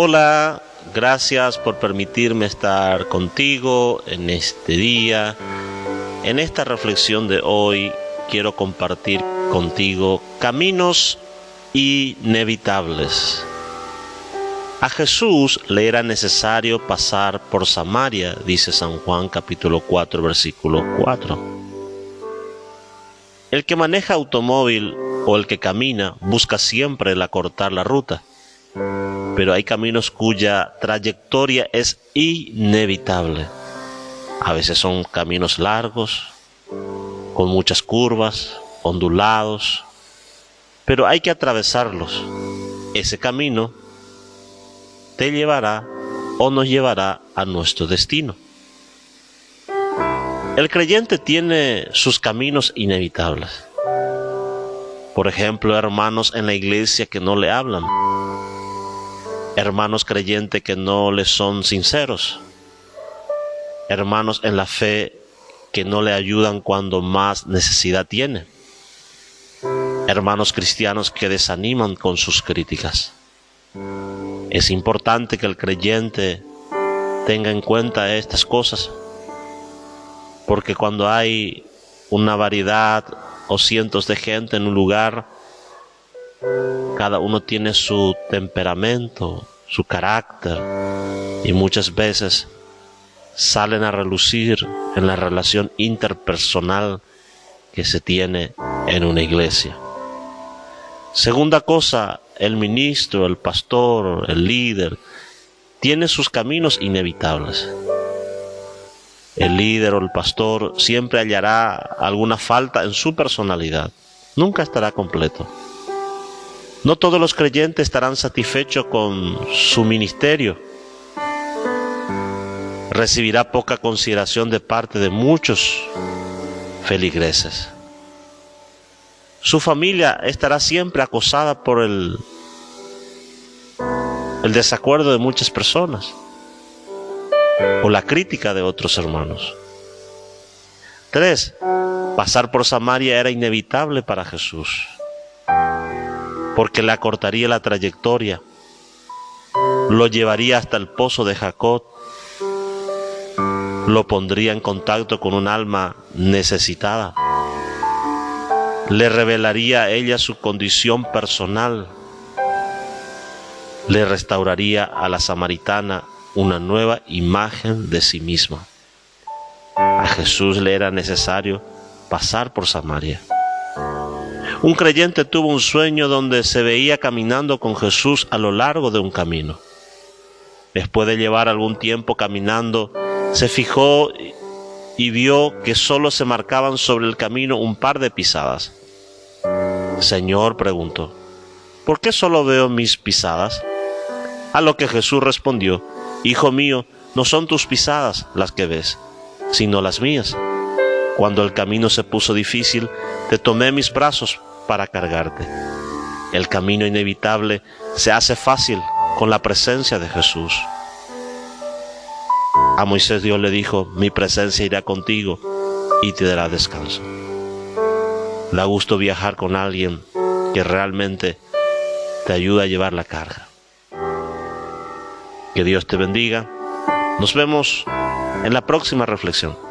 Hola, gracias por permitirme estar contigo en este día. En esta reflexión de hoy quiero compartir contigo caminos inevitables. A Jesús le era necesario pasar por Samaria, dice San Juan capítulo 4 versículo 4. El que maneja automóvil o el que camina busca siempre el acortar la ruta pero hay caminos cuya trayectoria es inevitable. A veces son caminos largos, con muchas curvas, ondulados, pero hay que atravesarlos. Ese camino te llevará o nos llevará a nuestro destino. El creyente tiene sus caminos inevitables. Por ejemplo, hermanos en la iglesia que no le hablan, hermanos creyentes que no le son sinceros, hermanos en la fe que no le ayudan cuando más necesidad tiene, hermanos cristianos que desaniman con sus críticas. Es importante que el creyente tenga en cuenta estas cosas, porque cuando hay una variedad o cientos de gente en un lugar, cada uno tiene su temperamento, su carácter y muchas veces salen a relucir en la relación interpersonal que se tiene en una iglesia. Segunda cosa, el ministro, el pastor, el líder, tiene sus caminos inevitables. El líder o el pastor siempre hallará alguna falta en su personalidad. Nunca estará completo. No todos los creyentes estarán satisfechos con su ministerio. Recibirá poca consideración de parte de muchos feligreses. Su familia estará siempre acosada por el, el desacuerdo de muchas personas o la crítica de otros hermanos. Tres, pasar por Samaria era inevitable para Jesús porque le acortaría la trayectoria, lo llevaría hasta el pozo de Jacob, lo pondría en contacto con un alma necesitada, le revelaría a ella su condición personal, le restauraría a la samaritana una nueva imagen de sí misma. A Jesús le era necesario pasar por Samaria. Un creyente tuvo un sueño donde se veía caminando con Jesús a lo largo de un camino. Después de llevar algún tiempo caminando, se fijó y vio que solo se marcaban sobre el camino un par de pisadas. Señor preguntó, ¿por qué solo veo mis pisadas? A lo que Jesús respondió, Hijo mío, no son tus pisadas las que ves, sino las mías. Cuando el camino se puso difícil, te tomé mis brazos para cargarte. El camino inevitable se hace fácil con la presencia de Jesús. A Moisés Dios le dijo, mi presencia irá contigo y te dará descanso. Da gusto viajar con alguien que realmente te ayuda a llevar la carga. Que Dios te bendiga. Nos vemos en la próxima reflexión.